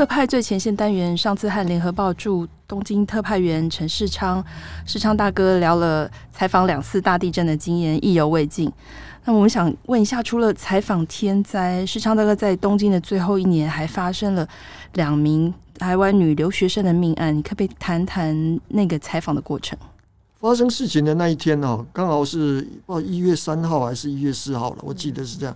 特派最前线单元，上次和联合报驻东京特派员陈世昌、世昌大哥聊了采访两次大地震的经验，意犹未尽。那我们想问一下，除了采访天灾，世昌大哥在东京的最后一年，还发生了两名台湾女留学生的命案，你可不可以谈谈那个采访的过程？发生事情的那一天哦，刚好是哦一月三号还是一月四号了，我记得是这样。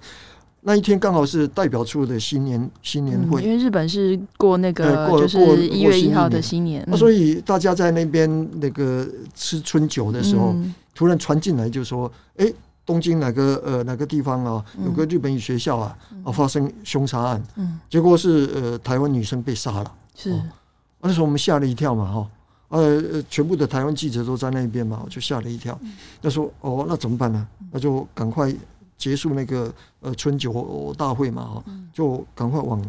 那一天刚好是代表处的新年新年会，因为日本是过那个就是一月一号的新年，所以大家在那边那个吃春酒的时候，突然传进来就说：“哎，东京哪个呃哪个地方啊，有个日本语学校啊啊发生凶杀案，结果是呃台湾女生被杀了。”是，那时候我们吓了一跳嘛，哈，呃，全部的台湾记者都在那边嘛，我就吓了一跳。他说：“哦，那怎么办呢？那就赶快。”结束那个呃春酒大会嘛，哈，就赶快往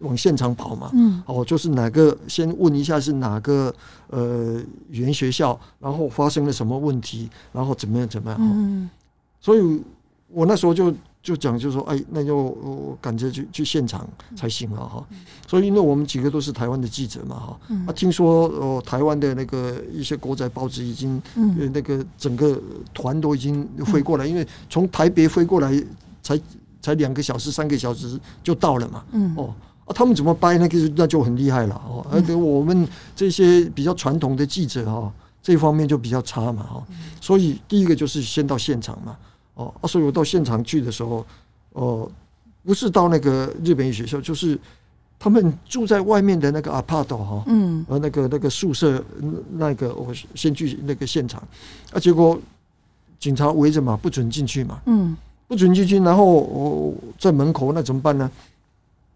往现场跑嘛。嗯，哦，就是哪个先问一下是哪个呃语言学校，然后发生了什么问题，然后怎么样怎么样。嗯，所以我那时候就。就讲，就说，哎，那就赶着去去现场才行了哈。所以，因为我们几个都是台湾的记者嘛哈。啊，听说哦，台湾的那个一些国仔报纸已经，那个整个团都已经飞过来，因为从台北飞过来才才两个小时、三个小时就到了嘛。哦，啊，他们怎么掰那个那就很厉害了哦。而且我们这些比较传统的记者哈，这方面就比较差嘛哈。所以，第一个就是先到现场嘛。哦，所以我到现场去的时候，哦，不是到那个日本语学校，就是他们住在外面的那个 apart 哈，嗯，呃，那个那个宿舍，那个我先去那个现场，啊，结果警察围着嘛，不准进去嘛，嗯，不准进去，然后我在门口，那怎么办呢？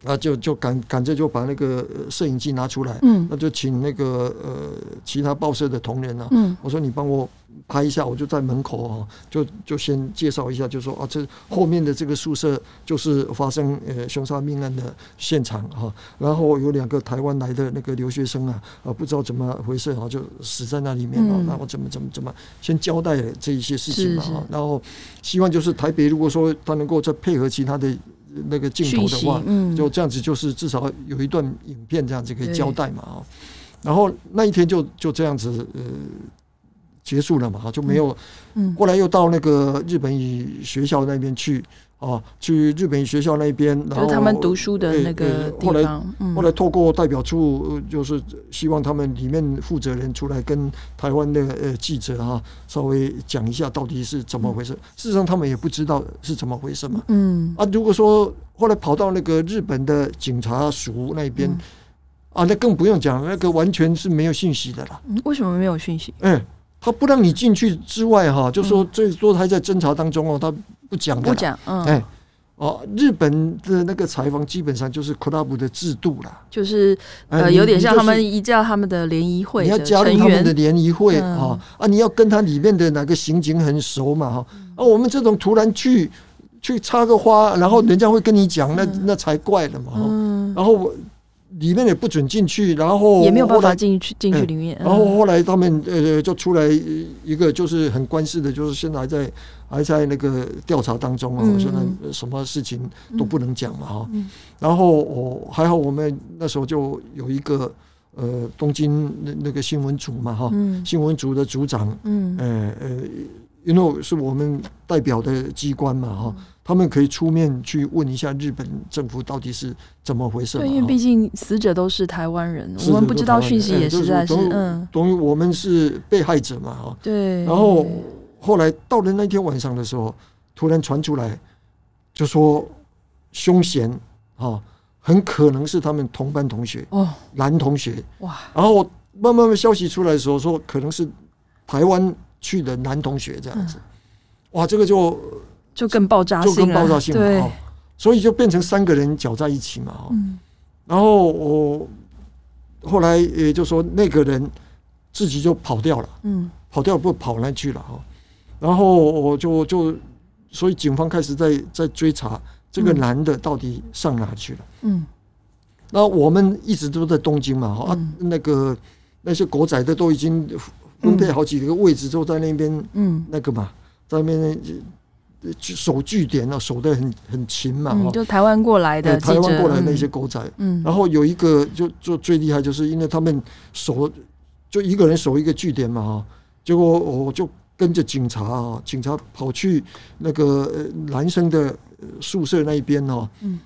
啊，就就赶赶着就把那个摄影机拿出来，嗯，那就请那个呃其他报社的同仁啊，嗯，我说你帮我拍一下，我就在门口啊，就就先介绍一下，就说啊，这后面的这个宿舍就是发生呃凶杀命案的现场哈，然后有两个台湾来的那个留学生啊，啊不知道怎么回事啊，就死在那里面啊，然后怎么怎么怎么先交代这一些事情嘛，然后希望就是台北如果说他能够再配合其他的。那个镜头的话，就这样子，就是至少有一段影片这样子可以交代嘛啊。然后那一天就就这样子呃结束了嘛哈，就没有。嗯后来又到那个日本语学校那边去。哦，去日本学校那边，然后他们读书的那个地方。后来，后来透过代表处，就是希望他们里面负责人出来跟台湾的呃记者哈，稍微讲一下到底是怎么回事。事实上，他们也不知道是怎么回事嘛。嗯。啊，如果说后来跑到那个日本的警察署那边，啊，那更不用讲，那个完全是没有信息的啦。为什么没有信息？哎，他不让你进去之外，哈，就说最多还在侦查当中哦，他。不讲的，不讲，嗯，哎，哦，日本的那个采访基本上就是 club 的制度啦，就是呃，有点像他们依照他们的联谊会，你要加入他们的联谊会啊啊，你要跟他里面的哪个刑警很熟嘛哈，啊，我们这种突然去去插个花，然后人家会跟你讲，那那才怪了嘛，嗯，然后我。里面也不准进去，然后也没有办法进去进去里面。然后后来他们呃就出来一个就是很关事的，就是现在还在还在那个调查当中啊，说那什么事情都不能讲嘛哈。然后我还好，我们那时候就有一个呃东京那那个新闻组嘛哈，新闻组的组长，嗯呃呃，因为是我们代表的机关嘛哈。他们可以出面去问一下日本政府到底是怎么回事？对，因为毕竟死者都是台湾人，我们不知道讯息也实在是嗯，等于我们是被害者嘛，哈。对。然后后来到了那天晚上的时候，突然传出来，就说凶嫌啊，很可能是他们同班同学哦，男同学。哇。然后慢慢慢消息出来的时候，说可能是台湾去的男同学这样子，哇，这个就。就更爆炸性，就更爆炸性了，对，所以就变成三个人搅在一起嘛，嗯，然后我后来也就说那个人自己就跑掉了，嗯，跑掉不跑哪去了哈，然后我就就所以警方开始在在追查这个男的到底上哪去了，嗯，那我们一直都在东京嘛，哈，那个那些狗仔的都已经分配好几个位置，都在那边，嗯，那个嘛，在那边。守据点啊，守得很很勤嘛，嗯，就台湾过来的，台湾过来那些狗仔，嗯，然后有一个就就最厉害，就是因为他们守就一个人守一个据点嘛，哈，结果我就跟着警察啊，警察跑去那个男生的宿舍那一边哦，嗯，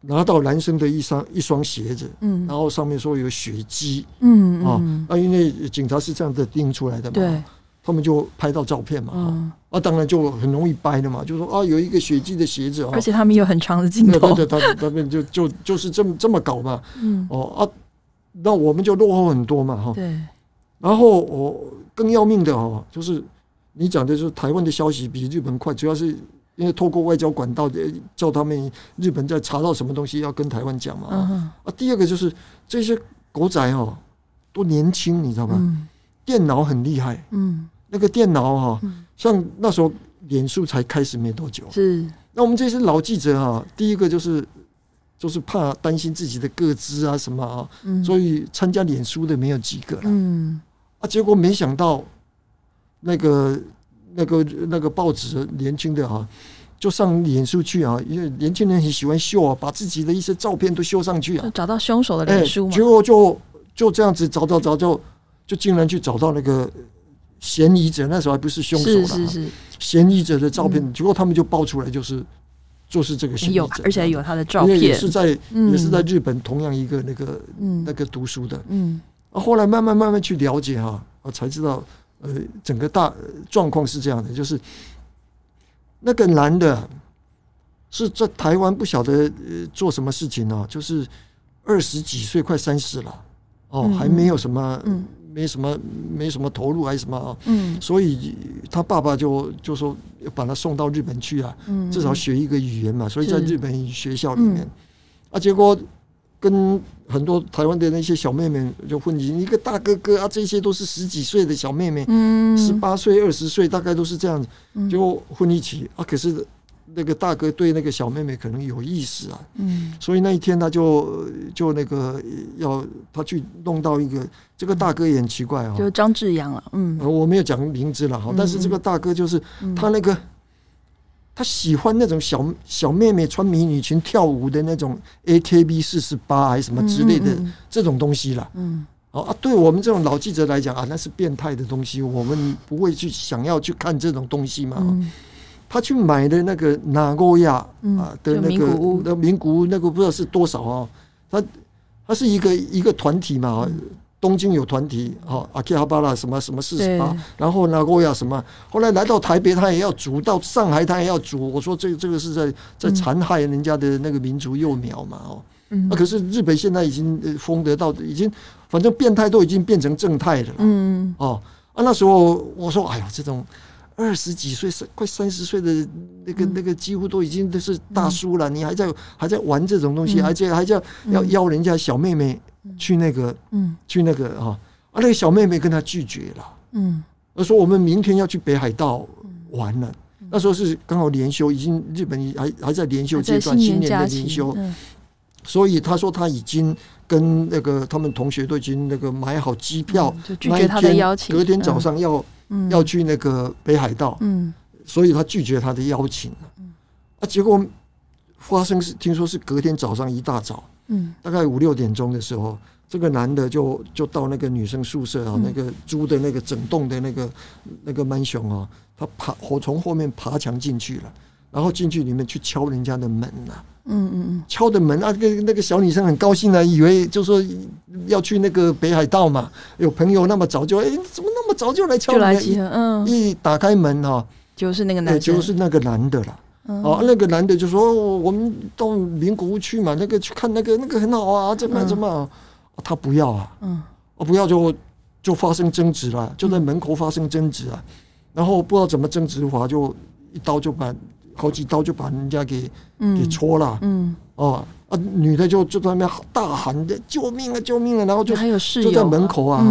拿到男生的一双一双鞋子，嗯，然后上面说有血迹，嗯啊，啊，因为警察是这样子盯出来的嘛，对。他们就拍到照片嘛，嗯、啊，当然就很容易掰的嘛，就说啊，有一个血迹的鞋子啊，而且他们有很长的镜头，对对，他他们就就就是这么这么搞嘛，嗯，哦啊，那我们就落后很多嘛，哈，对，然后我更要命的哦，就是你讲的就是台湾的消息比日本快，主要是因为透过外交管道的叫他们日本在查到什么东西要跟台湾讲嘛，啊，第二个就是这些狗仔哦都年轻，你知道吧？嗯、电脑很厉害，嗯。那个电脑哈，像那时候脸书才开始没多久，是。那我们这些老记者啊，第一个就是就是怕担心自己的个资啊什么啊，所以参加脸书的没有几个了。嗯。啊，结果没想到那个那个那个报纸年轻的啊，就上脸书去啊，因为年轻人很喜欢秀啊，把自己的一些照片都秀上去啊，找到凶手的脸书嘛。结果就就这样子找找找，就就竟然去找到那个。嫌疑者那时候还不是凶手了，是是是，嫌疑者的照片，结果他们就爆出来，就是就是这个嫌疑者，而且有他的照片，也是在也是在日本同样一个那个那个读书的，嗯，啊，后来慢慢慢慢去了解哈，啊，才知道呃，整个大状况是这样的，就是那个男的是在台湾不晓得做什么事情呢，就是二十几岁，快三十了，哦，还没有什么，嗯。没什么，没什么投入还是什么啊？嗯，所以他爸爸就就说要把他送到日本去啊，嗯，至少学一个语言嘛。所以在日本学校里面，嗯、啊，结果跟很多台湾的那些小妹妹就混进一个大哥哥啊，这些都是十几岁的小妹妹，嗯，十八岁、二十岁，大概都是这样子，就混一起。啊。可是。那个大哥对那个小妹妹可能有意思啊，嗯，所以那一天他就就那个要他去弄到一个这个大哥也很奇怪啊，就张志阳了，嗯，我没有讲名字了哈，但是这个大哥就是他那个他喜欢那种小小妹妹穿迷你裙跳舞的那种 AKB 四十八还是什么之类的这种东西了，嗯，啊，对我们这种老记者来讲啊，那是变态的东西，我们不会去想要去看这种东西嘛。他去买的那个哪个亚啊的那个的名古屋。那个不知道是多少啊？他他是一个一个团体嘛，东京有团体哈，阿基哈巴拉什么什么四十八，然后哪个亚什么，后来来到台北他也要组，到上海他也要组。我说这个这个是在在残害人家的那个民族幼苗嘛哦，那可是日本现在已经封得到，已经反正变态都已经变成正态了，嗯。哦啊那时候我说哎呀这种。二十几岁、三快三十岁的那个、那个，几乎都已经都是大叔了。你还在还在玩这种东西，而且还叫要邀人家小妹妹去那个，嗯，去那个啊啊，那个小妹妹跟他拒绝了，嗯，他说我们明天要去北海道玩了。那时候是刚好连休，已经日本还还在连休阶段，新年的连休，所以他说他已经跟那个他们同学都已经那个买好机票，就拒绝他的邀请，隔天早上要。要去那个北海道，嗯，所以他拒绝他的邀请。啊，结果发生是听说是隔天早上一大早，嗯，大概五六点钟的时候，这个男的就就到那个女生宿舍啊，那个租的那个整栋的那个那个 mansion 啊，他爬我从后面爬墙进去了，然后进去里面去敲人家的门呐。嗯嗯嗯，敲的门啊，那个那个小女生很高兴啊，以为就说要去那个北海道嘛，有朋友那么早就哎，怎么那么早就来敲门？嗯，一打开门哈，就是那个男，就是那个男的了。哦，那个男的就说我们到名古屋去嘛，那个去看那个那个很好啊，怎么怎么，他不要啊，嗯，啊不要就就发生争执了，就在门口发生争执啊，然后不知道怎么争执的话，就一刀就把。好几刀就把人家给给戳了，嗯，哦啊，女的就就在那边大喊的救命啊救命啊，然后就就在门口啊，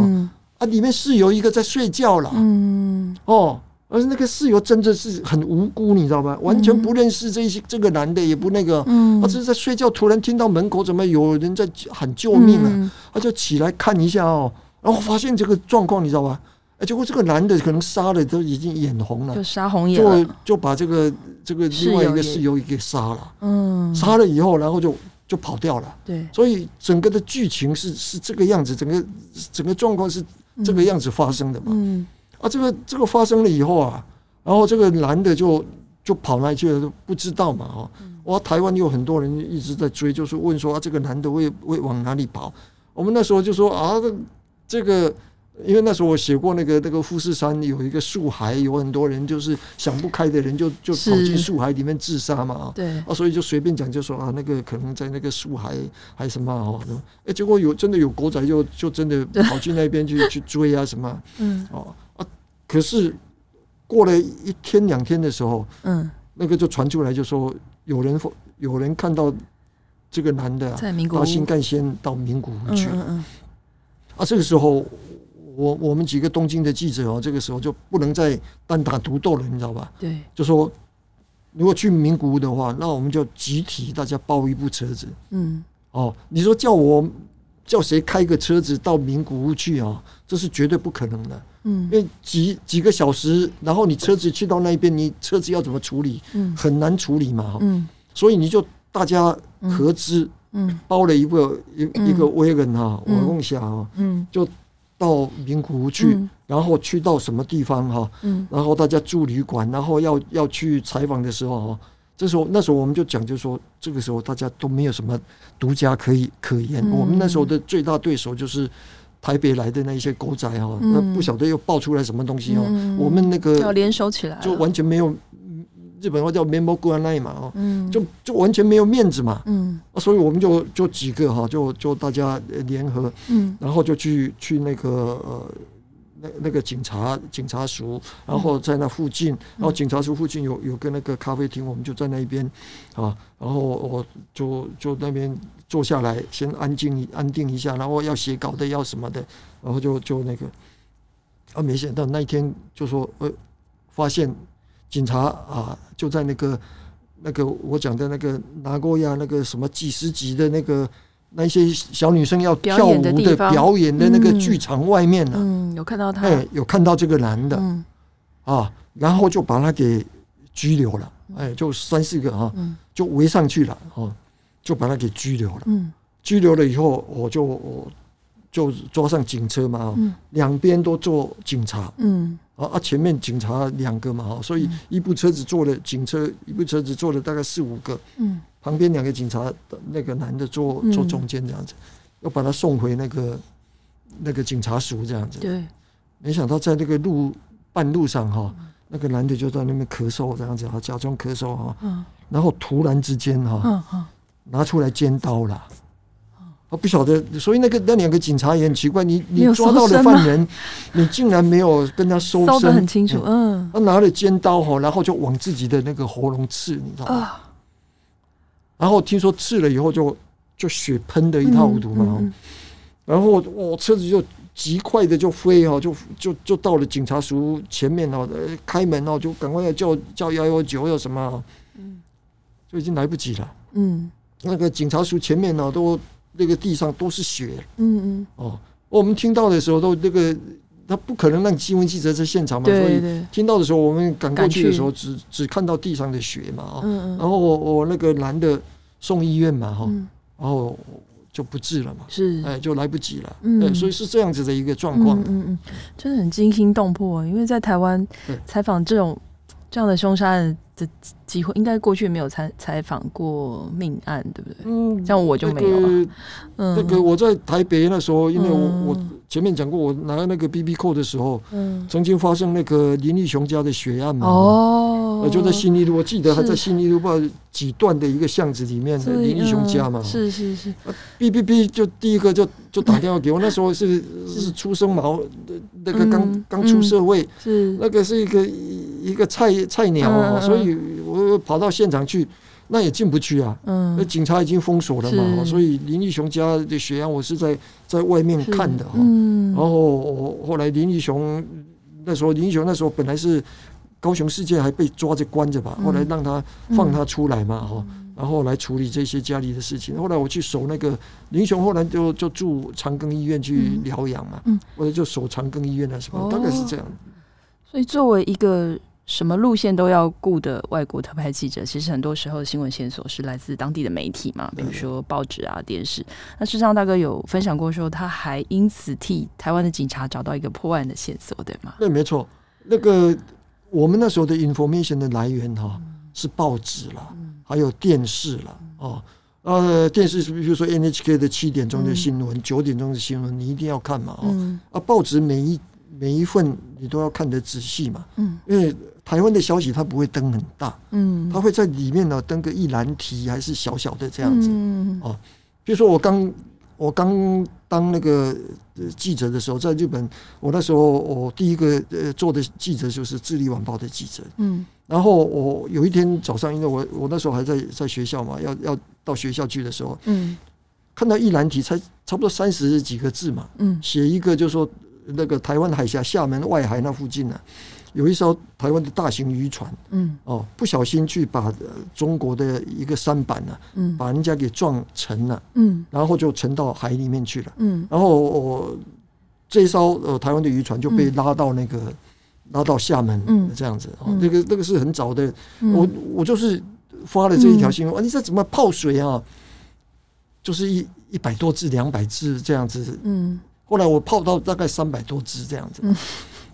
啊，里面室友一个在睡觉了，嗯，哦，而那个室友真的是很无辜，你知道吗？完全不认识这些这个男的，也不那个，嗯，他只是在睡觉，突然听到门口怎么有人在喊救命啊，他就起来看一下哦，然后发现这个状况，你知道吧？哎，结果这个男的可能杀了都已经眼红了，就杀红眼了，就就把这个这个另外一个室友给杀了。嗯，杀了以后，然后就就跑掉了。对，所以整个的剧情是是这个样子，整个整个状况是这个样子发生的嘛。嗯，啊，这个这个发生了以后啊，然后这个男的就就跑哪去了都不知道嘛。哈，哇，台湾有很多人一直在追，就是问说啊，这个男的会会往哪里跑？我们那时候就说啊，这这个，因为那时候我写过那个那个富士山有一个树海，有很多人就是想不开的人就就跑进树海里面自杀嘛啊，对。啊，所以就随便讲就说啊，那个可能在那个树海还什么哦，哎，结果有真的有狗仔就就真的跑去那边去去追啊什么，嗯，哦啊，可是过了一天两天的时候，嗯，那个就传出来就说有人有人看到。这个男的啊，到新干线到名古屋去，嗯嗯嗯，啊，这个时候我我们几个东京的记者哦，这个时候就不能再单打独斗了，你知道吧？对，就说如果去名古屋的话，那我们就集体大家包一部车子，嗯，哦，你说叫我叫谁开个车子到名古屋去啊？这是绝对不可能的，嗯，因为几几个小时，然后你车子去到那边，你车子要怎么处理？嗯，很难处理嘛，嗯，所以你就。大家合资，嗯，包了一个一一个 wagon 哈，我共享啊，嗯，就到名古屋去，然后去到什么地方哈，嗯，然后大家住旅馆，然后要要去采访的时候哈，这时候那时候我们就讲，就说这个时候大家都没有什么独家可以可言，我们那时候的最大对手就是台北来的那些狗仔哈，那不晓得又爆出来什么东西哦，我们那个要联手起来，就完全没有。日本话叫 memo guanai 嘛，哦，就就完全没有面子嘛，嗯，所以我们就就几个哈，就就大家联合，嗯，然后就去去那个呃那那个警察警察署，然后在那附近，然后警察署附近有有个那个咖啡厅，我们就在那边啊，然后我就就那边坐下来，先安静安定一下，然后要写稿的要什么的，然后就就那个啊，没想到那一天就说呃发现。警察啊，就在那个那个我讲的那个拿过亚那个什么几十级的那个那些小女生要跳舞的表演的那个剧场外面呢，嗯，有看到他，哎，有看到这个男的，啊，然后就把他给拘留了，哎，就三四个啊，就围上去了，哦，就把他给拘留了，嗯，拘留了以后，我就我就抓上警车嘛，两边都坐警察，嗯。啊，前面警察两个嘛，所以一部车子坐了警车，一部车子坐了大概四五个。嗯，旁边两个警察，那个男的坐坐中间这样子，要把他送回那个那个警察署这样子。对，没想到在那个路半路上哈，那个男的就在那边咳嗽这样子，假装咳嗽哈。然后突然之间哈，拿出来尖刀了。我不晓得，所以那个那两个警察也很奇怪，你你抓到了犯人，你竟然没有跟他搜身，搜得很清楚，嗯，他拿了尖刀哈，然后就往自己的那个喉咙刺，你知道吗？然后听说刺了以后就就血喷的一塌糊涂嘛，然后我车子就极快的就飞哈，就就就到了警察署前面哦，开门哦，就赶快要叫叫幺幺九要什么，嗯，就已经来不及了，嗯，那个警察署前面呢都。那个地上都是血，嗯嗯，哦，我们听到的时候都那个，他不可能让新闻记者在现场嘛，所以听到的时候，我们赶过去的时候，只只看到地上的血嘛，啊，然后我我那个男的送医院嘛，哈，然后就不治了嘛，是，哎，就来不及了，嗯，所以是这样子的一个状况，嗯嗯，真的很惊心动魄，因为在台湾采访这种这样的凶杀案的机会，应该过去没有采采访过命案，对不对？嗯，像我就没有。嗯，那个我在台北那时候，因为我我前面讲过，我拿那个 BB Call 的时候，嗯，曾经发生那个林立雄家的血案嘛。哦，就在新义路，我记得还在新义路不知道几段的一个巷子里面的林立雄家嘛。是是是。B B B 就第一个就就打电话给我，那时候是是初生毛的那个刚刚出社会，是那个是一个。一个菜菜鸟，所以我跑到现场去，那也进不去啊。嗯，那警察已经封锁了嘛，所以林义雄家的血案我是在在外面看的哈。嗯，然后我后来林义雄那时候，林义雄那时候本来是高雄事件还被抓着关着吧，后来让他放他出来嘛，哈，然后来处理这些家里的事情。后来我去守那个林雄，后来就就住长庚医院去疗养嘛，后来就守长庚医院啊什么，大概是这样。所以作为一个。什么路线都要顾的外国特派记者，其实很多时候新闻线索是来自当地的媒体嘛，比如说报纸啊、电视。那事实上大哥有分享过说，他还因此替台湾的警察找到一个破案的线索，对吗？对，没错。那个我们那时候的 information 的来源哈、啊，是报纸了，还有电视了哦。呃，电视是比如说 NHK 的七点钟的新闻、九点钟的新闻，你一定要看嘛哦。啊，报纸每一每一份你都要看得仔细嘛，嗯，因为。台湾的消息它不会登很大，嗯，它会在里面呢登个一栏题，还是小小的这样子，嗯、哦。比如说我刚我刚当那个记者的时候，在日本，我那时候我第一个呃做的记者就是《智利晚报》的记者，嗯。然后我有一天早上，因为我我那时候还在在学校嘛，要要到学校去的时候，嗯，看到一栏题才差不多三十几个字嘛，嗯，写一个就是说那个台湾海峡厦门外海那附近呢、啊。有一艘台湾的大型渔船，嗯，哦，不小心去把中国的一个舢板呢，嗯，把人家给撞沉了，嗯，然后就沉到海里面去了，嗯，然后我这一艘呃台湾的渔船就被拉到那个拉到厦门，嗯，这样子，哦，那个那个是很早的，我我就是发了这一条新闻，啊，你这怎么泡水啊？就是一一百多字、两百字这样子，嗯，后来我泡到大概三百多只这样子。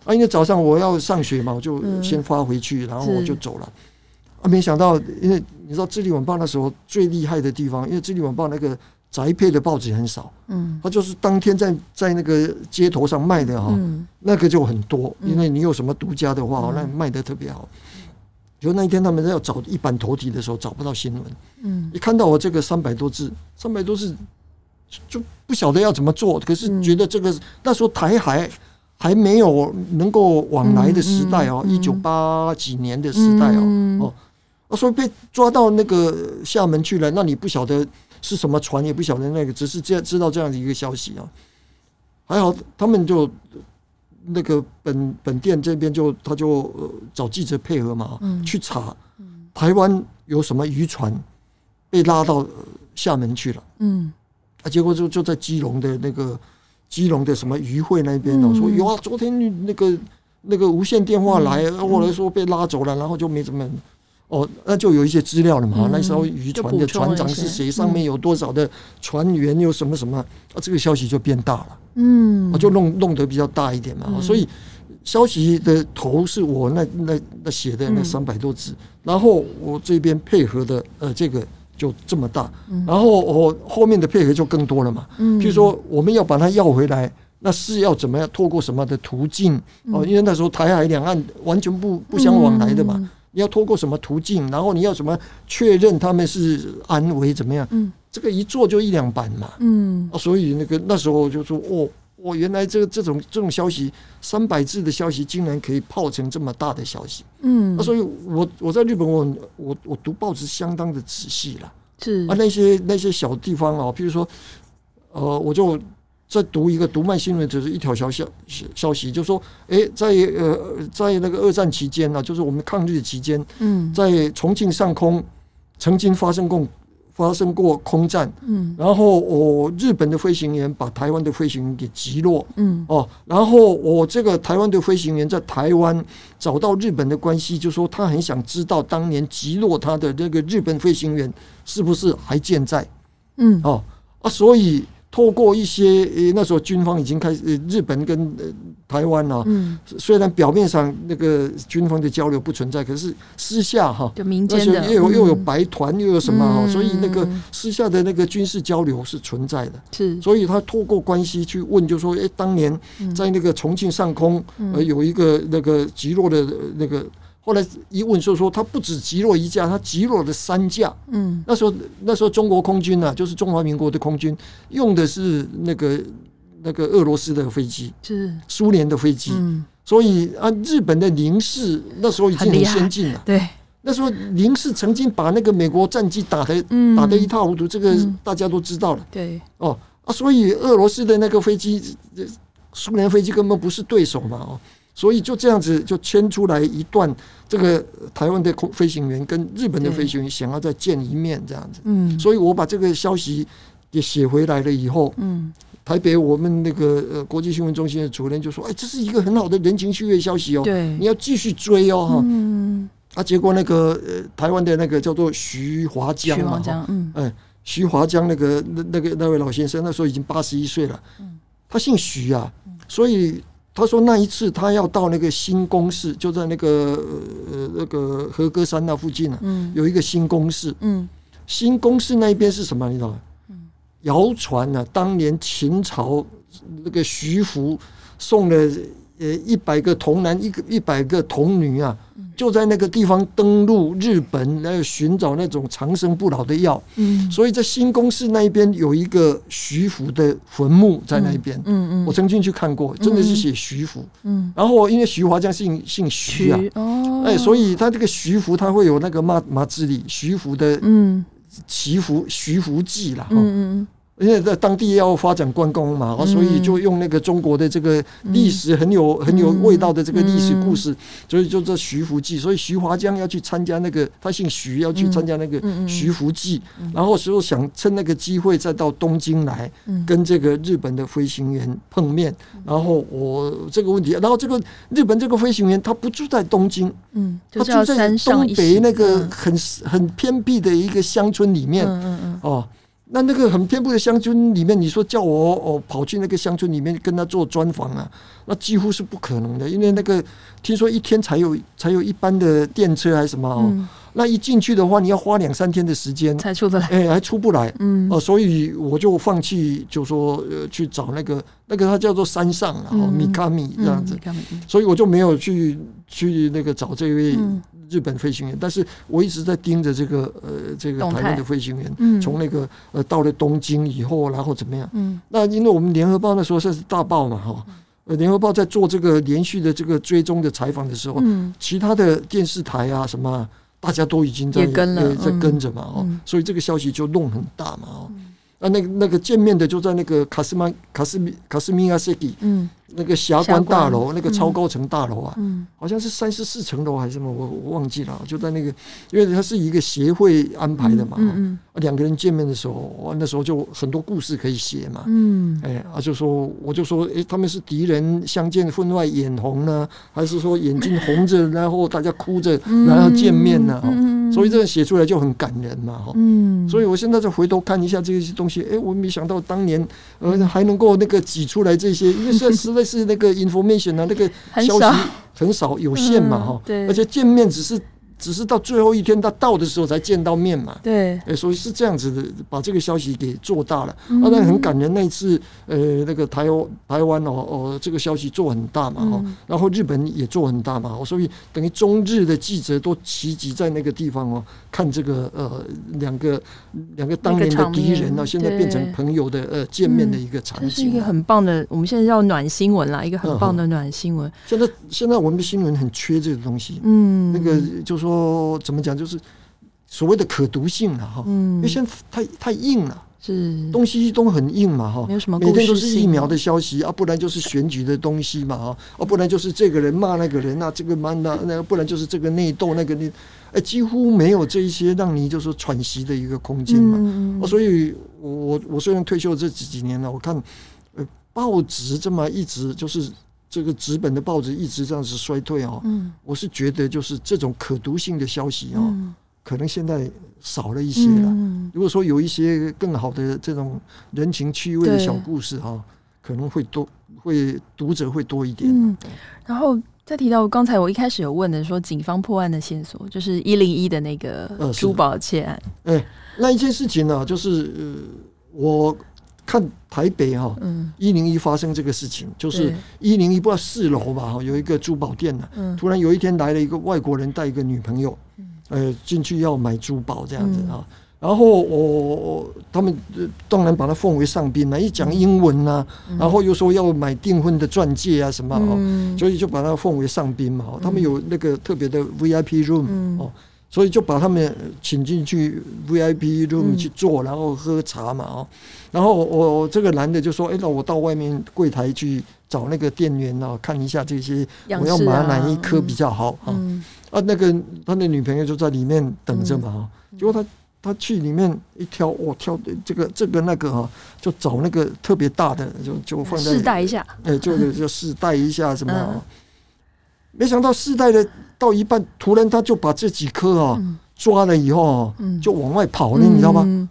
啊，因为早上我要上学嘛，我就先发回去，然后我就走了。啊，没想到，因为你知道《智利晚报》那时候最厉害的地方，因为《智利晚报》那个宅配的报纸很少，嗯，它就是当天在在那个街头上卖的哈，那个就很多，因为你有什么独家的话，那卖的特别好。就那一天他们要找一版头题的时候找不到新闻，嗯，一看到我这个三百多字，三百多字就不晓得要怎么做，可是觉得这个那时候台海。还没有能够往来的时代哦，一九八几年的时代哦，哦，所以被抓到那个厦门去了，那你不晓得是什么船，也不晓得那个，只是这样知道这样的一个消息啊。还好他们就那个本本店这边就他就找记者配合嘛，去查台湾有什么渔船被拉到厦门去了，嗯，啊，结果就就在基隆的那个。基隆的什么渔会那边哦，说有啊，昨天那个那个无线电话来，后来说被拉走了，然后就没怎么哦，那就有一些资料了嘛。那时候渔船的船长是谁？上面有多少的船员？有什么什么？啊，这个消息就变大了。嗯，就弄弄得比较大一点嘛。所以消息的头是我那那那写的那三百多字，然后我这边配合的呃这个。就这么大，然后我后面的配合就更多了嘛。嗯譬如说，我们要把它要回来，那是要怎么样？透过什么的途径？哦，因为那时候台海两岸完全不不相往来的嘛。你要透过什么途径？然后你要怎么确认他们是安危怎么样？嗯这个一做就一两版嘛。嗯，所以那个那时候就说哦。我原来这个这种这种消息，三百字的消息，竟然可以泡成这么大的消息。嗯，那所以我我在日本我，我我我读报纸相当的仔细了。是啊，那些那些小地方啊，譬如说，呃，我就在读一个读卖新闻，就是一条消息消息，就说，诶，在呃在那个二战期间呢，就是我们抗日期间，嗯，在重庆上空曾经发生过。发生过空战，嗯，然后我日本的飞行员把台湾的飞行员给击落，嗯，哦，然后我这个台湾的飞行员在台湾找到日本的关系，就说他很想知道当年击落他的那个日本飞行员是不是还健在，嗯，哦，啊，所以。透过一些呃，那时候军方已经开始，日本跟台湾啊，虽然表面上那个军方的交流不存在，可是私下哈，就民间的。又有又有白团又有什么哈，所以那个私下的那个军事交流是存在的。是，所以他透过关系去问，就说，诶，当年在那个重庆上空，呃，有一个那个极弱的那个。后来一问说说他不止击落一架，他击落了三架。嗯，那时候那时候中国空军呢、啊，就是中华民国的空军用的是那个那个俄罗斯的飞机，是苏联的飞机。嗯，所以啊，日本的零式那时候已经很先进了。对，那时候零式曾经把那个美国战机打得、嗯、打得一塌糊涂，这个大家都知道了。对，哦啊，所以俄罗斯的那个飞机，苏联飞机根本不是对手嘛。哦。所以就这样子就牵出来一段，这个台湾的空飞行员跟日本的飞行员想要再见一面这样子。嗯，所以我把这个消息也写回来了以后，嗯，台北我们那个呃国际新闻中心的主任就说：“哎，这是一个很好的人情趣味消息哦，对，你要继续追哦。”哈，嗯，啊，结果那个呃台湾的那个叫做徐华江嘛，嗯，哎。徐华江那个那那个那位老先生，那时候已经八十一岁了。他姓徐啊，所以他说那一次他要到那个新宫市，就在那个呃那个和歌山那附近啊，有一个新宫市。新宫市那一边是什么？你知道吗？谣传呢，当年秦朝那个徐福送了呃一百个童男一个一百个童女啊。就在那个地方登陆日本，来寻找那种长生不老的药。嗯，所以在新宫市那一边有一个徐福的坟墓在那边。嗯嗯，我曾经去看过，真的是写徐福。嗯，然后因为徐华江姓姓徐啊，哦，哎，所以他这个徐福他会有那个马马志里徐福的嗯祈福徐福记了。嗯嗯。因为在当地要发展观光嘛，所以就用那个中国的这个历史很有很有味道的这个历史故事，所以就这徐福记。所以徐华江要去参加那个，他姓徐，要去参加那个徐福记，然后时候想趁那个机会再到东京来跟这个日本的飞行员碰面。然后我这个问题，然后这个日本这个飞行员他不住在东京，嗯，他住在东北那个很很偏僻的一个乡村里面，嗯嗯。哦。那那个很偏僻的乡村里面，你说叫我哦跑去那个乡村里面跟他做专访啊，那几乎是不可能的，因为那个听说一天才有才有一班的电车还是什么哦。嗯。那一进去的话，你要花两三天的时间。才出得来，哎，还出不来，嗯，哦，所以我就放弃，就说呃，去找那个那个，它叫做山上啊，米卡米这样子，所以我就没有去去那个找这位日本飞行员，但是我一直在盯着这个呃这个台湾的飞行员，从那个呃到了东京以后，然后怎么样？嗯，那因为我们联合报那时候算是大报嘛，哈，呃，联合报在做这个连续的这个追踪的采访的时候，嗯，其他的电视台啊什么。大家都已经在跟了，在跟着嘛，哦，所以这个消息就弄很大嘛，哦，那那那个见面的就在那个卡斯曼卡斯米卡斯米亚塞基，嗯。那个霞关大楼，那个超高层大楼啊，嗯好像是三十四层楼还是什么，我我忘记了。就在那个，因为它是一个协会安排的嘛，嗯两个人见面的时候，那时候就很多故事可以写嘛。嗯，哎，啊，就说我就说，哎，他们是敌人相见分外眼红呢，还是说眼睛红着，然后大家哭着，然后见面呢？所以这个写出来就很感人嘛，哈。嗯，所以我现在再回头看一下这些东西，哎，我没想到当年呃还能够那个挤出来这些，因为算是。类似那个 information 啊，那个消息很少，有限嘛，哈，而且见面只是。只是到最后一天他到的时候才见到面嘛，对，哎，所以是这样子的，把这个消息给做大了。啊，那很感人，那一次，呃，那个台湾台湾哦哦，这个消息做很大嘛，哈，然后日本也做很大嘛，所以等于中日的记者都齐集在那个地方哦，看这个呃两个两个当年的敌人呢，现在变成朋友的呃见面的一个场景，是一个很棒的，我们现在叫暖新闻啦，一个很棒的暖新闻。现在现在我们的新闻很缺这个东西，嗯，那个就是说。怎么讲，就是所谓的可读性了哈，因为现在太太硬了，是。东西都很硬嘛哈，没有什么每天都是疫苗的消息啊，不然就是选举的东西嘛啊，啊不然就是这个人骂那个人啊，这个骂那那，不然就是这个内斗那个内，哎，几乎没有这一些让你就是喘息的一个空间嘛，所以我我虽然退休这几几年了，我看呃报纸这么一直就是。这个纸本的报纸一直这样子衰退哦，嗯，我是觉得就是这种可读性的消息哦，可能现在少了一些了。嗯如果说有一些更好的这种人情趣味的小故事哈，可能会多，会读者会多一点。嗯，然后再提到刚才我一开始有问的说，警方破案的线索就是一零一的那个珠宝窃案。哎，那一件事情呢，就是呃我。看台北哈，一零一发生这个事情，就是一零一不知道四楼吧哈，有一个珠宝店呢，突然有一天来了一个外国人带一个女朋友，呃，进去要买珠宝这样子啊，然后我他们当然把他奉为上宾了，一讲英文呐，然后又说要买订婚的钻戒啊什么哦，所以就把他奉为上宾嘛，他们有那个特别的 VIP room 哦。所以就把他们请进去 VIP room 去坐，然后喝茶嘛哦。然后我我这个男的就说：“哎，那我到外面柜台去找那个店员啊，看一下这些，我要买哪一颗比较好啊？”啊，那个他的女朋友就在里面等着嘛。结果他他去里面一挑，我挑的这个这个那个啊，就找那个特别大的，就就放在试戴一下。哎，就就试戴一下什么啊？没想到试戴的到一半，突然他就把这几颗啊抓了以后，就往外跑了，你知道吗？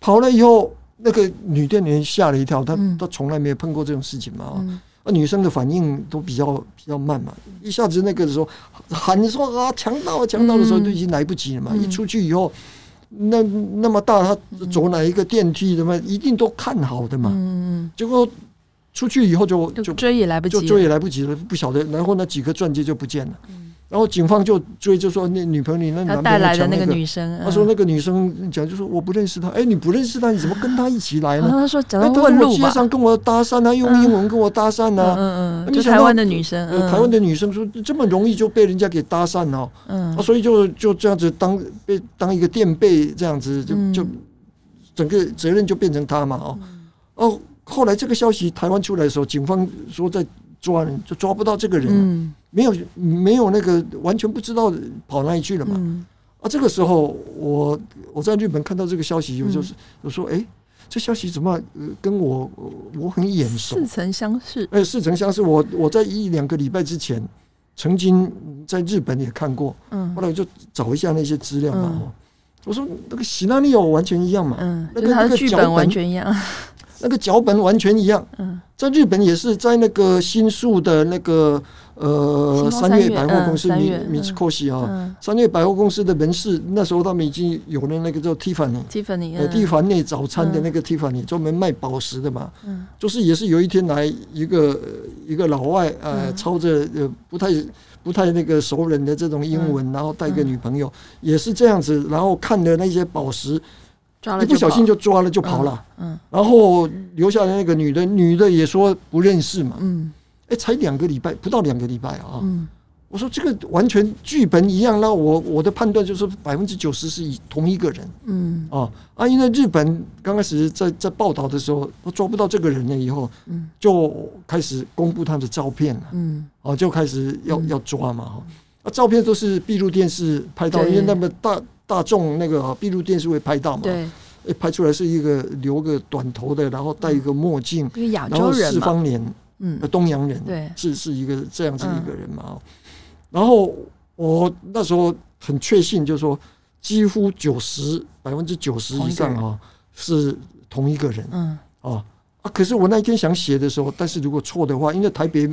跑了以后。那个女店员吓了一跳，她她从来没有碰过这种事情嘛，啊，女生的反应都比较比较慢嘛，一下子那个的时候喊说啊强盗啊强盗的时候都已经来不及了嘛，一出去以后，那那么大，他走哪一个电梯什么一定都看好的嘛，结果出去以后就就追也来不及，就追也来不及了，不晓得，然后那几颗钻戒就不见了。然后警方就追，就说那女朋友，你那男朋友抢那个女生，他说那个女生讲，就说我不认识她，哎，你不认识她，你怎么跟她一起来呢？他说，哎，他说街上跟我搭讪啊，用英文跟我搭讪啊，嗯嗯，就台湾的女生，台湾的女生说这么容易就被人家给搭讪了，嗯，所以就就这样子当被当一个垫背这样子，就就整个责任就变成他嘛，哦。哦，后来这个消息台湾出来的时候，警方说在抓人，就抓不到这个人。没有没有那个完全不知道跑哪里去了嘛？嗯、啊，这个时候我我在日本看到这个消息，我就是我说，哎，这消息怎么跟我我很眼熟？似曾相识。哎，似曾相识。我我在一两个礼拜之前曾经在日本也看过，嗯，后来我就找一下那些资料嘛。嗯、我说那个喜纳利奥完全一样嘛，嗯，那个那个剧本完全一样，那个脚本完全一样。嗯，在日本也是在那个新宿的那个。呃，三月百货公司米米兹科西啊，三月百货公司的门市，那时候他们已经有了那个叫 Tiffany，Tiffany，呃，蒂凡尼早餐的那个 Tiffany，专门卖宝石的嘛。嗯，就是也是有一天来一个一个老外，呃，操着呃不太不太那个熟人的这种英文，然后带个女朋友，也是这样子，然后看的那些宝石，一不小心就抓了就跑了。嗯，然后留下来那个女的，女的也说不认识嘛。嗯。哎，才两个礼拜，不到两个礼拜啊！嗯、我说这个完全剧本一样，那我我的判断就是百分之九十是以同一个人。嗯啊啊！因为日本刚开始在在报道的时候，我抓不到这个人了以后，嗯，就开始公布他的照片了。嗯，啊，就开始要要抓嘛！哈，啊，照片都是闭路电视拍到，因为那么大大众那个闭路电视会拍到嘛。对，拍出来是一个留个短头的，然后戴一个墨镜，然后四方脸。嗯，东洋人对，是是一个这样子一个人嘛。嗯、然后我那时候很确信，就是说几乎九十百分之九十以上啊是同一个人。嗯啊啊！可是我那一天想写的时候，但是如果错的话，因为台北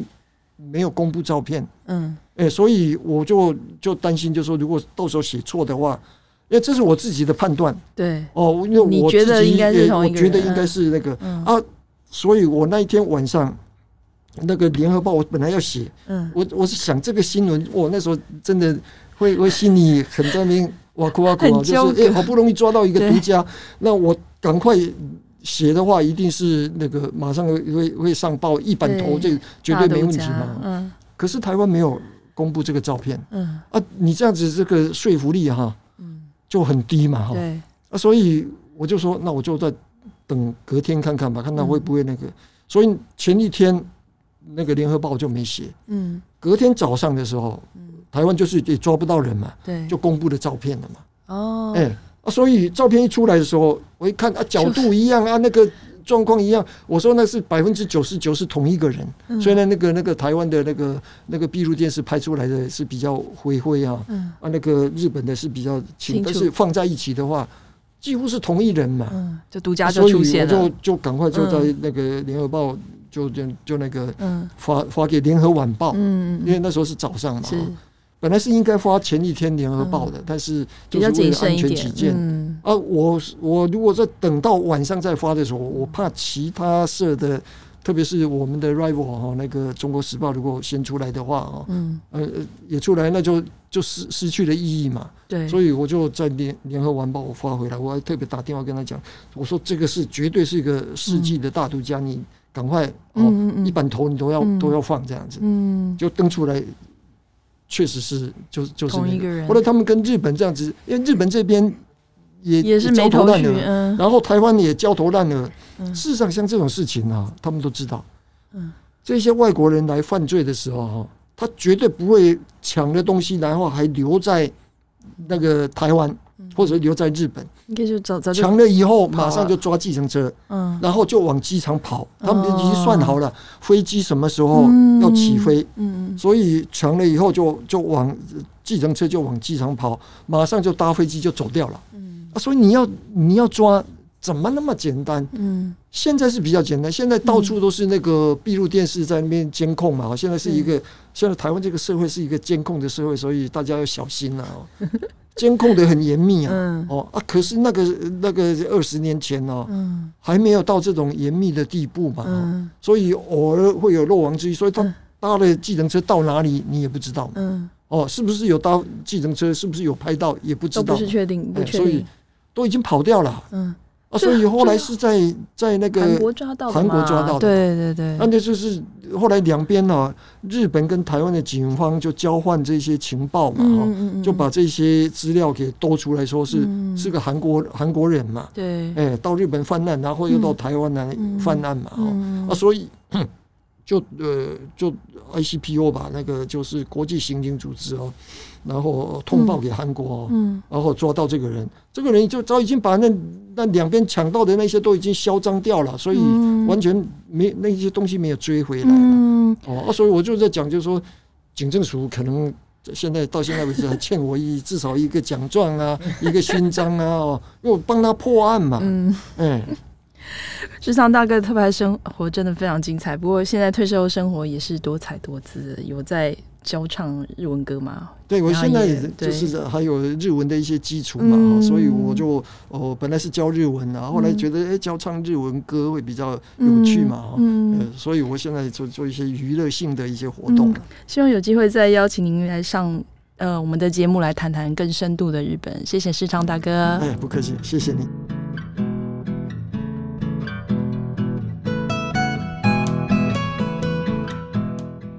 没有公布照片，嗯，哎、欸，所以我就就担心，就是说如果到时候写错的话，因为这是我自己的判断。对哦，因为我觉得应该是同一个人，我觉得应该是那个、嗯、啊，所以我那一天晚上。那个联合报，我本来要写，嗯，我我是想这个新闻，我那时候真的会会心里很在那边哇哭哇哭啊，就是哎，好不容易抓到一个独家，那我赶快写的话，一定是那个马上会会上报一版头，这绝对没问题嘛。嗯，可是台湾没有公布这个照片，嗯啊，你这样子这个说服力哈，嗯，就很低嘛哈。对。啊，所以我就说，那我就在等隔天看看吧，看他会不会那个。所以前一天。那个联合报就没写，嗯，隔天早上的时候，台湾就是也抓不到人嘛，对，就公布了照片了嘛，哦，哎，啊，所以照片一出来的时候，我一看啊，角度一样啊，那个状况一样，我说那是百分之九十九是同一个人，所以呢那个那个台湾的那个那个闭路电视拍出来的是比较灰灰啊，嗯，啊，那个日本的是比较清，但是放在一起的话，几乎是同一人嘛，嗯，就独家就出现了，所以我就就赶快就在那个联合报。就就就那个发发给联合晚报，嗯，因为那时候是早上嘛，是本来是应该发前一天联合报的，但是就是为了安全起见，嗯，啊，我我如果在等到晚上再发的时候，我怕其他社的，特别是我们的 rival 哈，那个中国时报如果先出来的话啊，嗯，呃，也出来，那就就失失去了意义嘛，对，所以我就在联联合晚报我发回来，我还特别打电话跟他讲，我说这个是绝对是一个世纪的大独家，你。赶快哦！一版头你都要都要放这样子，嗯。就登出来，确实是就就是同一个人。后来他们跟日本这样子，因为日本这边也也是焦头烂额，嗯，然后台湾也焦头烂额。嗯，事实上，像这种事情啊，他们都知道。嗯，这些外国人来犯罪的时候哈，他绝对不会抢了东西，然后还留在那个台湾。或者留在日本，应该就早早抢了以后，马上就抓计程车，嗯，然后就往机场跑。他们已经算好了飞机什么时候要起飞，嗯，所以强了以后就就往计程车就往机场跑，马上就搭飞机就走掉了。嗯，啊，所以你要你要抓，怎么那么简单？嗯，现在是比较简单，现在到处都是那个闭路电视在那边监控嘛。现在是一个，现在台湾这个社会是一个监控的社会，所以大家要小心了哦。监控的很严密啊，嗯、哦啊，可是那个那个二十年前呢、还没有到这种严密的地步嘛，嗯、所以偶尔会有漏网之鱼，所以他搭了计程车到哪里你也不知道，嗯、哦，是不是有搭计程车，是不是有拍到也不知道，不是确定，不确定，所以都已经跑掉了，嗯。啊，所以后来是在在那个韩国抓到的，韩国抓到的，对对对。那那就是后来两边呢，日本跟台湾的警方就交换这些情报嘛，哈，就把这些资料给兜出来说是是个韩国韩国人嘛，对，哎，到日本犯案，然后又到台湾来犯案嘛，哈，啊，所以就呃就 ICPO 吧，那个就是国际刑警组织哦。然后通报给韩国，嗯，然后抓到这个人，嗯、这个人就早已经把那那两边抢到的那些都已经销赃掉了，所以完全没那些东西没有追回来了。嗯、哦，所以我就在讲，就是说，警政署可能现在到现在为止还欠我一至少一个奖状啊，一个勋章啊，哦，因为我帮他破案嘛。嗯，哎，世昌大哥的特派生活真的非常精彩，不过现在退休生活也是多彩多姿，有在。教唱日文歌嘛？对，我现在就是还有日文的一些基础嘛，嗯、所以我就哦，本来是教日文啊，后来觉得哎，教唱日文歌会比较有趣嘛，嗯，嗯，所以我现在做做一些娱乐性的一些活动，嗯。希望有机会再邀请您来上呃我们的节目来谈谈更深度的日本。谢谢世昌大哥。哎，不客气，谢谢你。